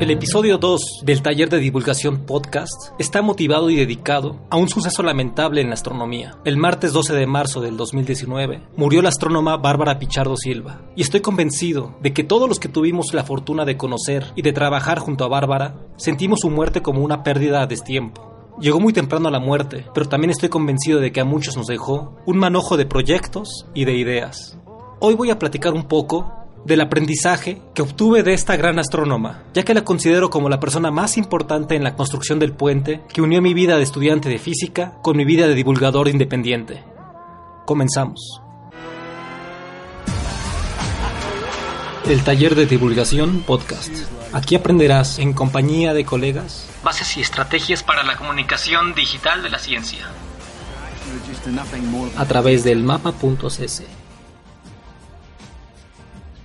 El episodio 2 del taller de divulgación podcast está motivado y dedicado a un suceso lamentable en la astronomía. El martes 12 de marzo del 2019 murió la astrónoma Bárbara Pichardo Silva y estoy convencido de que todos los que tuvimos la fortuna de conocer y de trabajar junto a Bárbara sentimos su muerte como una pérdida a destiempo. Llegó muy temprano a la muerte, pero también estoy convencido de que a muchos nos dejó un manojo de proyectos y de ideas. Hoy voy a platicar un poco del aprendizaje que obtuve de esta gran astrónoma, ya que la considero como la persona más importante en la construcción del puente que unió mi vida de estudiante de física con mi vida de divulgador independiente. Comenzamos. El taller de divulgación podcast. Aquí aprenderás, en compañía de colegas, bases y estrategias para la comunicación digital de la ciencia a través del mapa.cc.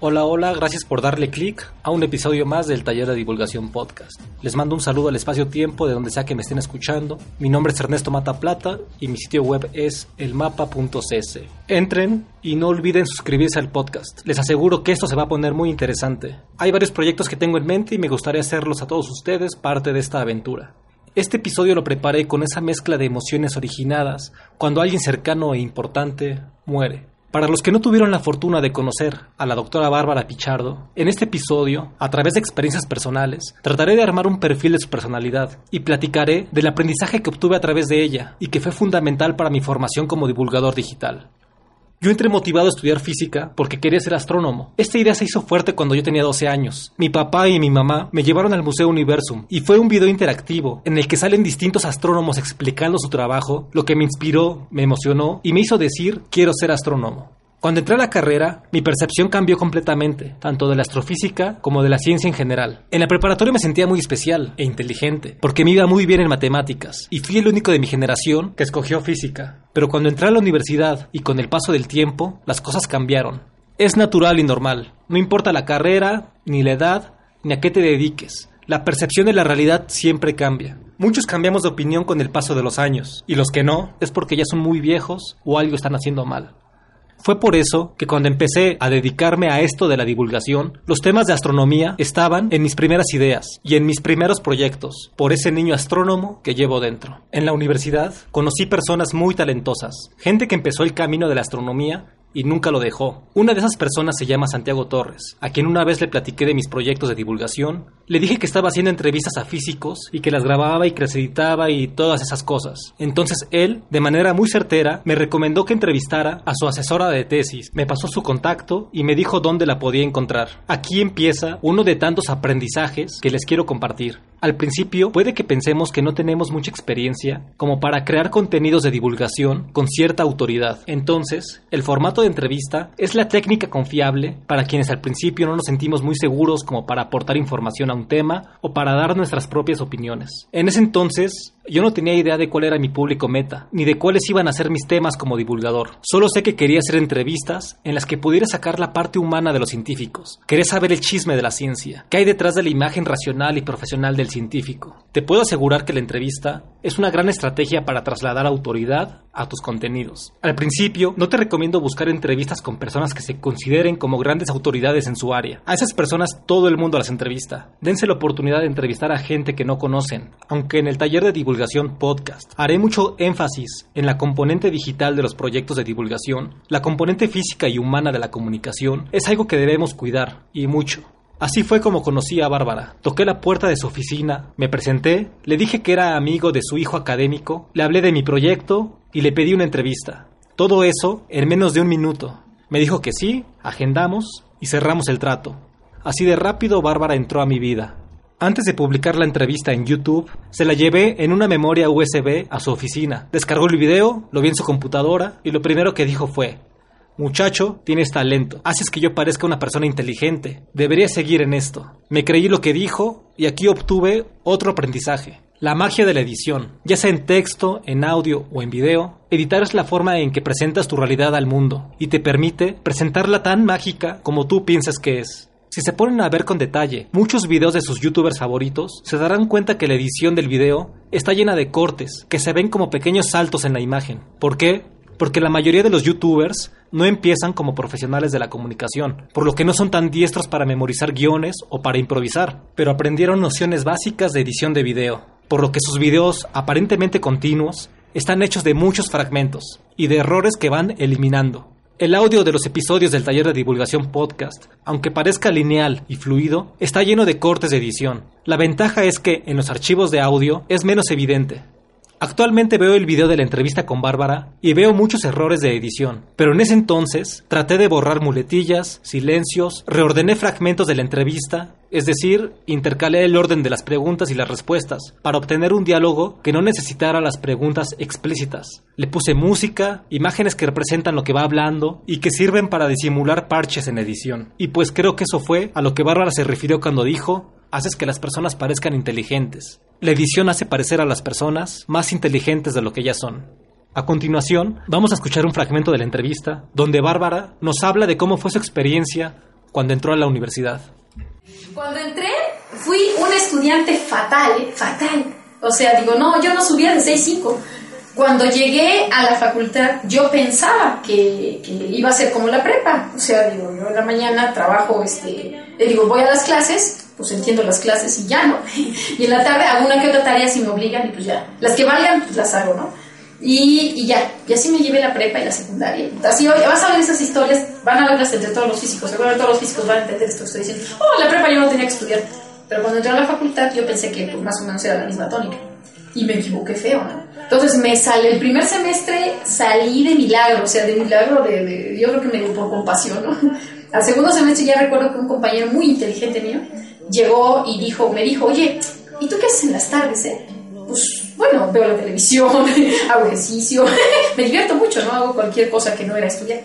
Hola, hola, gracias por darle clic a un episodio más del Taller de Divulgación Podcast. Les mando un saludo al espacio-tiempo de donde sea que me estén escuchando. Mi nombre es Ernesto Mata Plata y mi sitio web es elmapa.cc. Entren y no olviden suscribirse al podcast. Les aseguro que esto se va a poner muy interesante. Hay varios proyectos que tengo en mente y me gustaría hacerlos a todos ustedes parte de esta aventura. Este episodio lo preparé con esa mezcla de emociones originadas cuando alguien cercano e importante muere. Para los que no tuvieron la fortuna de conocer a la doctora Bárbara Pichardo, en este episodio, a través de experiencias personales, trataré de armar un perfil de su personalidad y platicaré del aprendizaje que obtuve a través de ella y que fue fundamental para mi formación como divulgador digital. Yo entré motivado a estudiar física porque quería ser astrónomo. Esta idea se hizo fuerte cuando yo tenía 12 años. Mi papá y mi mamá me llevaron al Museo Universum y fue un video interactivo en el que salen distintos astrónomos explicando su trabajo, lo que me inspiró, me emocionó y me hizo decir quiero ser astrónomo. Cuando entré a la carrera, mi percepción cambió completamente, tanto de la astrofísica como de la ciencia en general. En la preparatoria me sentía muy especial e inteligente, porque me iba muy bien en matemáticas, y fui el único de mi generación que escogió física. Pero cuando entré a la universidad y con el paso del tiempo, las cosas cambiaron. Es natural y normal, no importa la carrera, ni la edad, ni a qué te dediques. La percepción de la realidad siempre cambia. Muchos cambiamos de opinión con el paso de los años, y los que no es porque ya son muy viejos o algo están haciendo mal. Fue por eso que cuando empecé a dedicarme a esto de la divulgación, los temas de astronomía estaban en mis primeras ideas y en mis primeros proyectos, por ese niño astrónomo que llevo dentro. En la universidad conocí personas muy talentosas, gente que empezó el camino de la astronomía y nunca lo dejó. Una de esas personas se llama Santiago Torres, a quien una vez le platiqué de mis proyectos de divulgación. Le dije que estaba haciendo entrevistas a físicos y que las grababa y que las y todas esas cosas. Entonces él, de manera muy certera, me recomendó que entrevistara a su asesora de tesis. Me pasó su contacto y me dijo dónde la podía encontrar. Aquí empieza uno de tantos aprendizajes que les quiero compartir. Al principio puede que pensemos que no tenemos mucha experiencia como para crear contenidos de divulgación con cierta autoridad. Entonces, el formato de entrevista es la técnica confiable para quienes al principio no nos sentimos muy seguros como para aportar información a un tema o para dar nuestras propias opiniones. En ese entonces, yo no tenía idea de cuál era mi público meta, ni de cuáles iban a ser mis temas como divulgador. Solo sé que quería hacer entrevistas en las que pudiera sacar la parte humana de los científicos. Quería saber el chisme de la ciencia, qué hay detrás de la imagen racional y profesional del científico. Te puedo asegurar que la entrevista es una gran estrategia para trasladar autoridad a tus contenidos. Al principio, no te recomiendo buscar entrevistas con personas que se consideren como grandes autoridades en su área. A esas personas todo el mundo las entrevista. Dense la oportunidad de entrevistar a gente que no conocen, aunque en el taller de divulgación podcast. Haré mucho énfasis en la componente digital de los proyectos de divulgación. La componente física y humana de la comunicación es algo que debemos cuidar, y mucho. Así fue como conocí a Bárbara. Toqué la puerta de su oficina, me presenté, le dije que era amigo de su hijo académico, le hablé de mi proyecto y le pedí una entrevista. Todo eso en menos de un minuto. Me dijo que sí, agendamos y cerramos el trato. Así de rápido Bárbara entró a mi vida. Antes de publicar la entrevista en YouTube, se la llevé en una memoria USB a su oficina. Descargó el video, lo vi en su computadora y lo primero que dijo fue, Muchacho, tienes talento. Haces que yo parezca una persona inteligente. Debería seguir en esto. Me creí lo que dijo y aquí obtuve otro aprendizaje. La magia de la edición, ya sea en texto, en audio o en video, editar es la forma en que presentas tu realidad al mundo y te permite presentarla tan mágica como tú piensas que es. Si se ponen a ver con detalle muchos videos de sus youtubers favoritos, se darán cuenta que la edición del video está llena de cortes, que se ven como pequeños saltos en la imagen. ¿Por qué? Porque la mayoría de los youtubers no empiezan como profesionales de la comunicación, por lo que no son tan diestros para memorizar guiones o para improvisar, pero aprendieron nociones básicas de edición de video, por lo que sus videos aparentemente continuos están hechos de muchos fragmentos y de errores que van eliminando. El audio de los episodios del taller de divulgación podcast, aunque parezca lineal y fluido, está lleno de cortes de edición. La ventaja es que en los archivos de audio es menos evidente. Actualmente veo el video de la entrevista con Bárbara y veo muchos errores de edición, pero en ese entonces traté de borrar muletillas, silencios, reordené fragmentos de la entrevista, es decir, intercalé el orden de las preguntas y las respuestas para obtener un diálogo que no necesitara las preguntas explícitas. Le puse música, imágenes que representan lo que va hablando y que sirven para disimular parches en edición. Y pues creo que eso fue a lo que Bárbara se refirió cuando dijo, haces que las personas parezcan inteligentes. La edición hace parecer a las personas más inteligentes de lo que ellas son. A continuación, vamos a escuchar un fragmento de la entrevista donde Bárbara nos habla de cómo fue su experiencia cuando entró a la universidad. Cuando entré, fui un estudiante fatal, ¿eh? fatal. O sea, digo, no, yo no subía de 6.5. Cuando llegué a la facultad, yo pensaba que, que, iba a ser como la prepa. O sea, digo, yo en la mañana trabajo, este, digo, voy a las clases, pues entiendo las clases y ya, ¿no? Y en la tarde hago una que otra tarea si me obligan y pues ya. Las que valgan, pues las hago, ¿no? Y, y ya, y así me llevé la prepa y la secundaria. Así vas a ver esas historias, van a verlas entre todos los físicos, seguramente todos los físicos van a entender esto que estoy diciendo. Oh, la prepa yo no tenía que estudiar. Pero cuando entré a la facultad yo pensé que pues, más o menos era la misma tónica. Y me equivoqué feo, ¿no? Entonces me sale, el primer semestre salí de milagro, o sea, de milagro, de, de yo creo que me dio por compasión, ¿no? Al segundo semestre ya recuerdo que un compañero muy inteligente mío llegó y dijo, me dijo, oye, ¿y tú qué haces en las tardes, eh? Pues, bueno, veo la televisión, hago ejercicio, me divierto mucho, ¿no? Hago cualquier cosa que no era estudiar.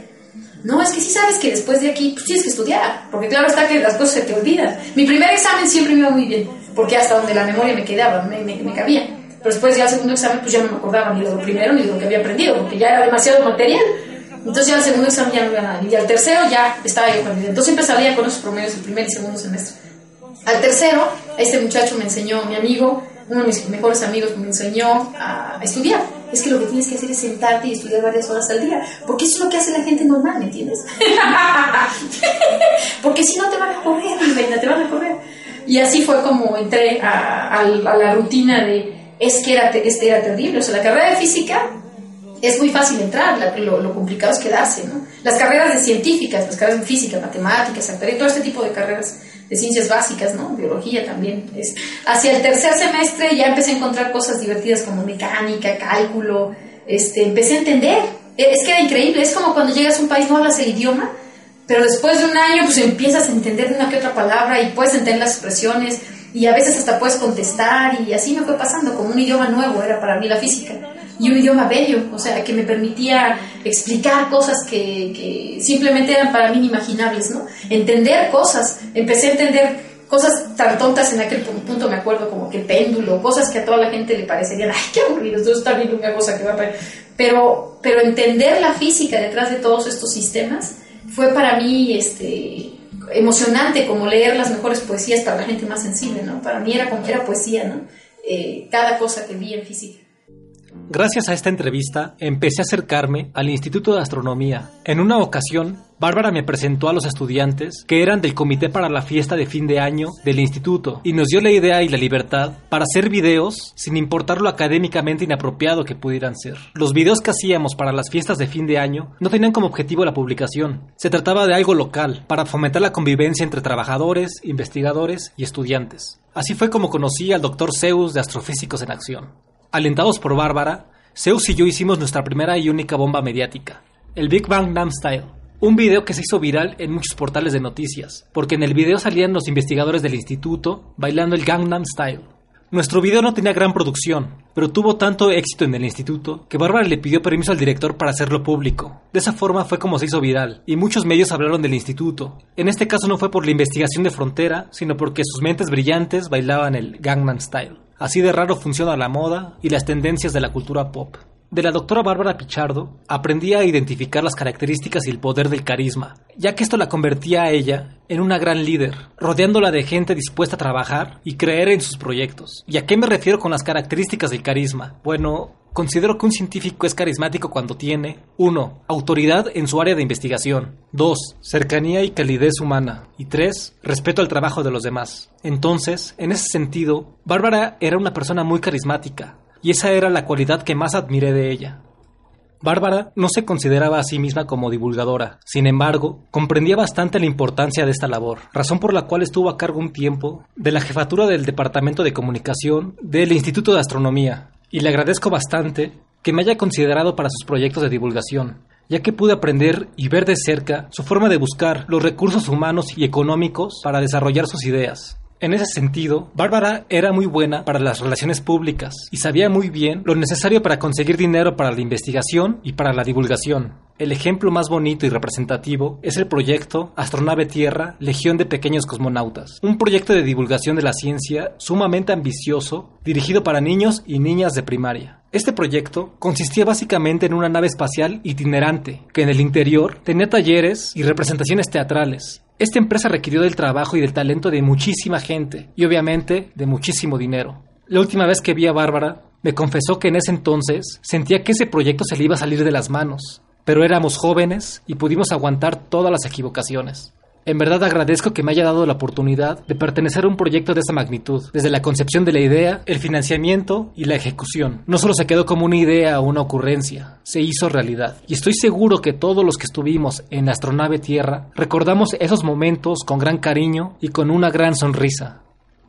No, es que sí sabes que después de aquí pues, tienes que estudiar, porque claro está que las cosas se te olvidan. Mi primer examen siempre me iba muy bien, porque hasta donde la memoria me quedaba, me, me, me cabía. Pero después ya el segundo examen, pues ya no me acordaba ni de lo primero ni de lo que había aprendido, porque ya era demasiado material. Entonces ya el segundo examen ya no iba nada. Y al tercero ya estaba yo con Entonces siempre salía con esos promedios el primer y segundo semestre. Al tercero, este muchacho me enseñó, mi amigo, uno de mis mejores amigos me enseñó a estudiar. Es que lo que tienes que hacer es sentarte y estudiar varias horas al día. Porque eso es lo que hace la gente normal, ¿me entiendes? porque si no te van a correr, reina, te van a correr. Y así fue como entré a, la rutina de, es que era, este era terrible. O sea, la carrera de física es muy fácil entrar, lo, complicado es quedarse, ¿no? Las carreras de científicas, las carreras de física, matemáticas, actuaría, todo este tipo de carreras de ciencias básicas, ¿no? Biología también. Es. Hacia el tercer semestre ya empecé a encontrar cosas divertidas como mecánica, cálculo, este, empecé a entender. Es que era increíble, es como cuando llegas a un país no hablas el idioma, pero después de un año pues empiezas a entender una que otra palabra y puedes entender las expresiones y a veces hasta puedes contestar y así me fue pasando, como un idioma nuevo era para mí la física y un idioma bello, o sea, que me permitía explicar cosas que, simplemente eran para mí inimaginables, ¿no? Entender cosas, empecé a entender cosas tan tontas en aquel punto, me acuerdo, como que péndulo, cosas que a toda la gente le parecerían, ay, qué aburrido, esto está viendo una cosa que va a... Pero, pero entender la física detrás de todos estos sistemas fue para mí, este emocionante como leer las mejores poesías para la gente más sensible, ¿no? Para mí era como era poesía, ¿no? Eh, cada cosa que vi en física. Gracias a esta entrevista, empecé a acercarme al Instituto de Astronomía. En una ocasión, Bárbara me presentó a los estudiantes que eran del comité para la fiesta de fin de año del instituto y nos dio la idea y la libertad para hacer videos sin importar lo académicamente inapropiado que pudieran ser. Los videos que hacíamos para las fiestas de fin de año no tenían como objetivo la publicación. Se trataba de algo local, para fomentar la convivencia entre trabajadores, investigadores y estudiantes. Así fue como conocí al doctor Zeus de Astrofísicos en Acción. Alentados por Bárbara, Zeus y yo hicimos nuestra primera y única bomba mediática, el Big Bang Nam Style. Un video que se hizo viral en muchos portales de noticias, porque en el video salían los investigadores del instituto bailando el Gangnam Style. Nuestro video no tenía gran producción, pero tuvo tanto éxito en el instituto que Bárbara le pidió permiso al director para hacerlo público. De esa forma fue como se hizo viral, y muchos medios hablaron del instituto. En este caso no fue por la investigación de frontera, sino porque sus mentes brillantes bailaban el Gangnam Style. Así de raro funciona la moda y las tendencias de la cultura pop. De la doctora Bárbara Pichardo aprendí a identificar las características y el poder del carisma, ya que esto la convertía a ella en una gran líder, rodeándola de gente dispuesta a trabajar y creer en sus proyectos. ¿Y a qué me refiero con las características del carisma? Bueno, considero que un científico es carismático cuando tiene 1. Autoridad en su área de investigación. 2. Cercanía y calidez humana. Y 3. Respeto al trabajo de los demás. Entonces, en ese sentido, Bárbara era una persona muy carismática, y esa era la cualidad que más admiré de ella. Bárbara no se consideraba a sí misma como divulgadora, sin embargo, comprendía bastante la importancia de esta labor, razón por la cual estuvo a cargo un tiempo de la jefatura del Departamento de Comunicación del Instituto de Astronomía, y le agradezco bastante que me haya considerado para sus proyectos de divulgación, ya que pude aprender y ver de cerca su forma de buscar los recursos humanos y económicos para desarrollar sus ideas. En ese sentido, Bárbara era muy buena para las relaciones públicas y sabía muy bien lo necesario para conseguir dinero para la investigación y para la divulgación. El ejemplo más bonito y representativo es el proyecto Astronave Tierra, Legión de Pequeños Cosmonautas, un proyecto de divulgación de la ciencia sumamente ambicioso, dirigido para niños y niñas de primaria. Este proyecto consistía básicamente en una nave espacial itinerante, que en el interior tenía talleres y representaciones teatrales, esta empresa requirió del trabajo y del talento de muchísima gente y obviamente de muchísimo dinero. La última vez que vi a Bárbara, me confesó que en ese entonces sentía que ese proyecto se le iba a salir de las manos, pero éramos jóvenes y pudimos aguantar todas las equivocaciones. En verdad agradezco que me haya dado la oportunidad de pertenecer a un proyecto de esa magnitud, desde la concepción de la idea, el financiamiento y la ejecución. No solo se quedó como una idea o una ocurrencia, se hizo realidad. Y estoy seguro que todos los que estuvimos en la astronave Tierra recordamos esos momentos con gran cariño y con una gran sonrisa.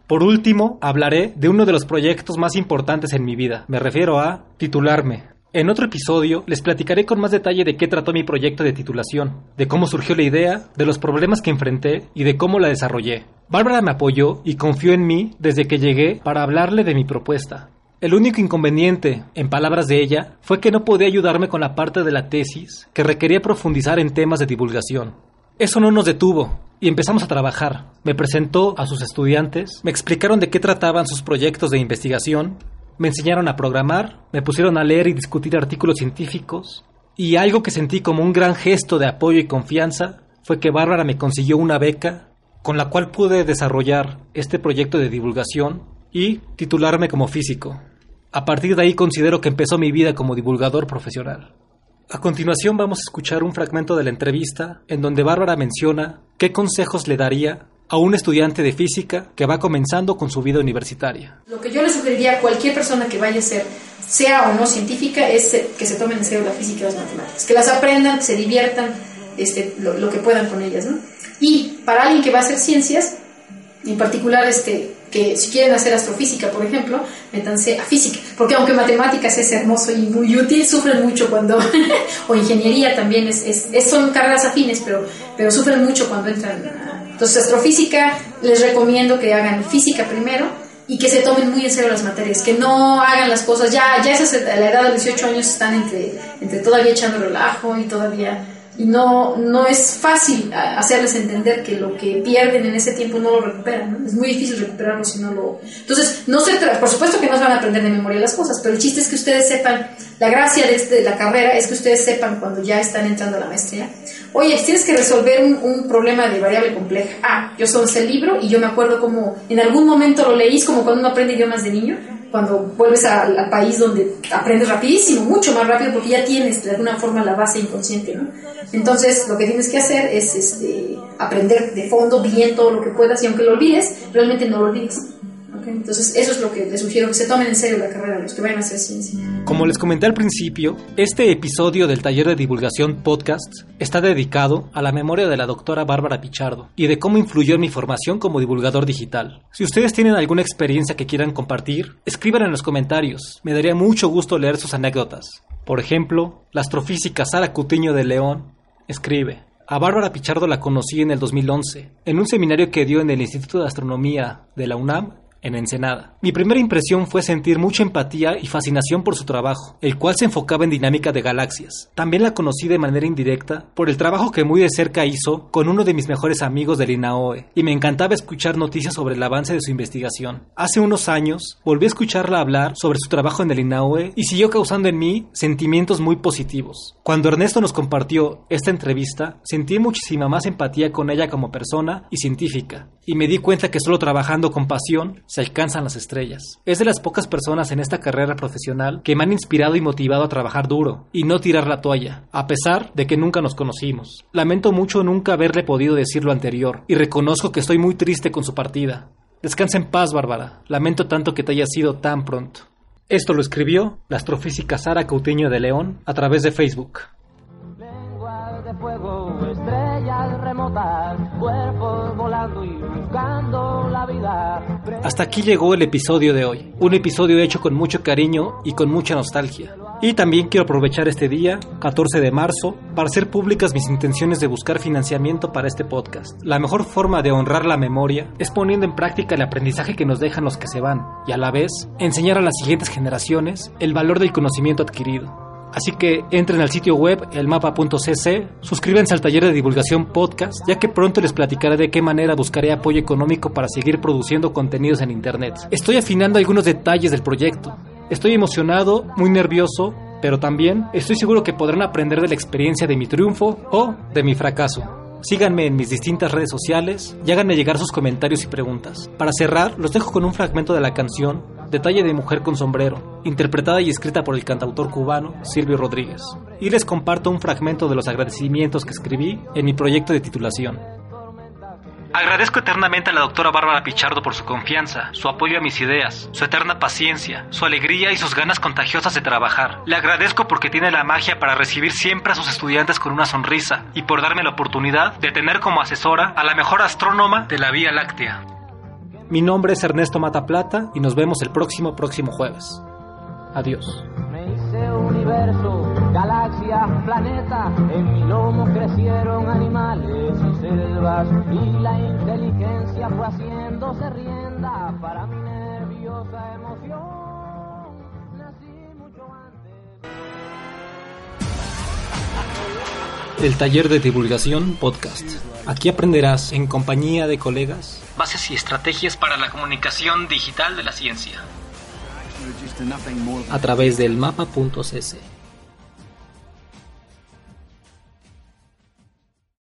Por último, hablaré de uno de los proyectos más importantes en mi vida. Me refiero a titularme. En otro episodio les platicaré con más detalle de qué trató mi proyecto de titulación, de cómo surgió la idea, de los problemas que enfrenté y de cómo la desarrollé. Bárbara me apoyó y confió en mí desde que llegué para hablarle de mi propuesta. El único inconveniente, en palabras de ella, fue que no podía ayudarme con la parte de la tesis que requería profundizar en temas de divulgación. Eso no nos detuvo y empezamos a trabajar. Me presentó a sus estudiantes, me explicaron de qué trataban sus proyectos de investigación me enseñaron a programar, me pusieron a leer y discutir artículos científicos, y algo que sentí como un gran gesto de apoyo y confianza fue que Bárbara me consiguió una beca con la cual pude desarrollar este proyecto de divulgación y titularme como físico. A partir de ahí considero que empezó mi vida como divulgador profesional. A continuación vamos a escuchar un fragmento de la entrevista en donde Bárbara menciona qué consejos le daría a un estudiante de física que va comenzando con su vida universitaria. Lo que yo le sugeriría a cualquier persona que vaya a ser, sea o no científica, es que se tomen en serio la física y las matemáticas, que las aprendan, se diviertan este, lo, que puedan con ellas. Y para alguien que va a hacer ciencias, en particular este, que si quieren hacer astrofísica, por ejemplo, métanse a física, porque aunque matemáticas es hermoso y muy útil, sufren mucho cuando, o ingeniería también, es, es, son carreras afines, pero, pero sufren mucho cuando entran entonces, astrofísica, les recomiendo que hagan física primero y que se tomen muy en serio las materias, que no hagan las cosas, ya, ya a la edad de 18 años están entre, entre todavía echando relajo y todavía y no, no es fácil hacerles entender que lo que pierden en ese tiempo no lo recuperan, es muy difícil recuperarlo si no lo... Entonces, no se por supuesto que no se van a aprender de memoria las cosas, pero el chiste es que ustedes sepan, la gracia de, este, la carrera es que ustedes sepan cuando ya están entrando a la maestría, oye, tienes que resolver un, problema de variable compleja, ah, yo soy ese libro y yo me acuerdo como en algún momento lo leís como cuando uno aprende idiomas de niño, cuando vuelves al, país donde aprendes rapidísimo, mucho más rápido, porque ya tienes de alguna forma la base inconsciente, ¿no? Entonces, lo que tienes que hacer es este, aprender de fondo bien todo lo que puedas y aunque lo olvides, realmente no lo olvides. Entonces, eso es lo que les sugiero, que se tomen en serio la carrera, los que vayan a hacer ciencia. Como les comenté al principio, este episodio del taller de divulgación podcast está dedicado a la memoria de la doctora Bárbara Pichardo y de cómo influyó en mi formación como divulgador digital. Si ustedes tienen alguna experiencia que quieran compartir, escriban en los comentarios. Me daría mucho gusto leer sus anécdotas. Por ejemplo, la astrofísica Sara Cutiño de León escribe. A Bárbara Pichardo la conocí en el 2011, en un seminario que dio en el Instituto de Astronomía de la UNAM en Ensenada. Mi primera impresión fue sentir mucha empatía y fascinación por su trabajo, el cual se enfocaba en dinámica de galaxias. También la conocí de manera indirecta por el trabajo que muy de cerca hizo con uno de mis mejores amigos del INAOE, y me encantaba escuchar noticias sobre el avance de su investigación. Hace unos años volví a escucharla hablar sobre su trabajo en el INAOE y siguió causando en mí sentimientos muy positivos. Cuando Ernesto nos compartió esta entrevista, sentí muchísima más empatía con ella como persona y científica, y me di cuenta que solo trabajando con pasión se alcanzan las estrellas. Es de las pocas personas en esta carrera profesional que me han inspirado y motivado a trabajar duro y no tirar la toalla, a pesar de que nunca nos conocimos. Lamento mucho nunca haberle podido decir lo anterior y reconozco que estoy muy triste con su partida. Descansa en paz, Bárbara. Lamento tanto que te haya sido tan pronto. Esto lo escribió la astrofísica Sara Coutinho de León a través de Facebook. Hasta aquí llegó el episodio de hoy, un episodio hecho con mucho cariño y con mucha nostalgia. Y también quiero aprovechar este día, 14 de marzo, para hacer públicas mis intenciones de buscar financiamiento para este podcast. La mejor forma de honrar la memoria es poniendo en práctica el aprendizaje que nos dejan los que se van y a la vez enseñar a las siguientes generaciones el valor del conocimiento adquirido. Así que entren al sitio web elmapa.cc, suscríbanse al taller de divulgación podcast, ya que pronto les platicaré de qué manera buscaré apoyo económico para seguir produciendo contenidos en Internet. Estoy afinando algunos detalles del proyecto. Estoy emocionado, muy nervioso, pero también estoy seguro que podrán aprender de la experiencia de mi triunfo o de mi fracaso. Síganme en mis distintas redes sociales y háganme llegar sus comentarios y preguntas. Para cerrar, los dejo con un fragmento de la canción Detalle de Mujer con Sombrero, interpretada y escrita por el cantautor cubano Silvio Rodríguez. Y les comparto un fragmento de los agradecimientos que escribí en mi proyecto de titulación. Agradezco eternamente a la doctora Bárbara Pichardo por su confianza, su apoyo a mis ideas, su eterna paciencia, su alegría y sus ganas contagiosas de trabajar. Le agradezco porque tiene la magia para recibir siempre a sus estudiantes con una sonrisa y por darme la oportunidad de tener como asesora a la mejor astrónoma de la Vía Láctea. Mi nombre es Ernesto Mataplata y nos vemos el próximo próximo jueves. Adiós. Me hice universo, galaxias, planeta, en mi lomo crecieron animales y selvas y la inteligencia fue haciéndose rienda para mi nerviosa emoción. Nací mucho antes. El taller de divulgación podcast. Aquí aprenderás, en compañía de colegas, bases y estrategias para la comunicación digital de la ciencia. A través del mapa.cc.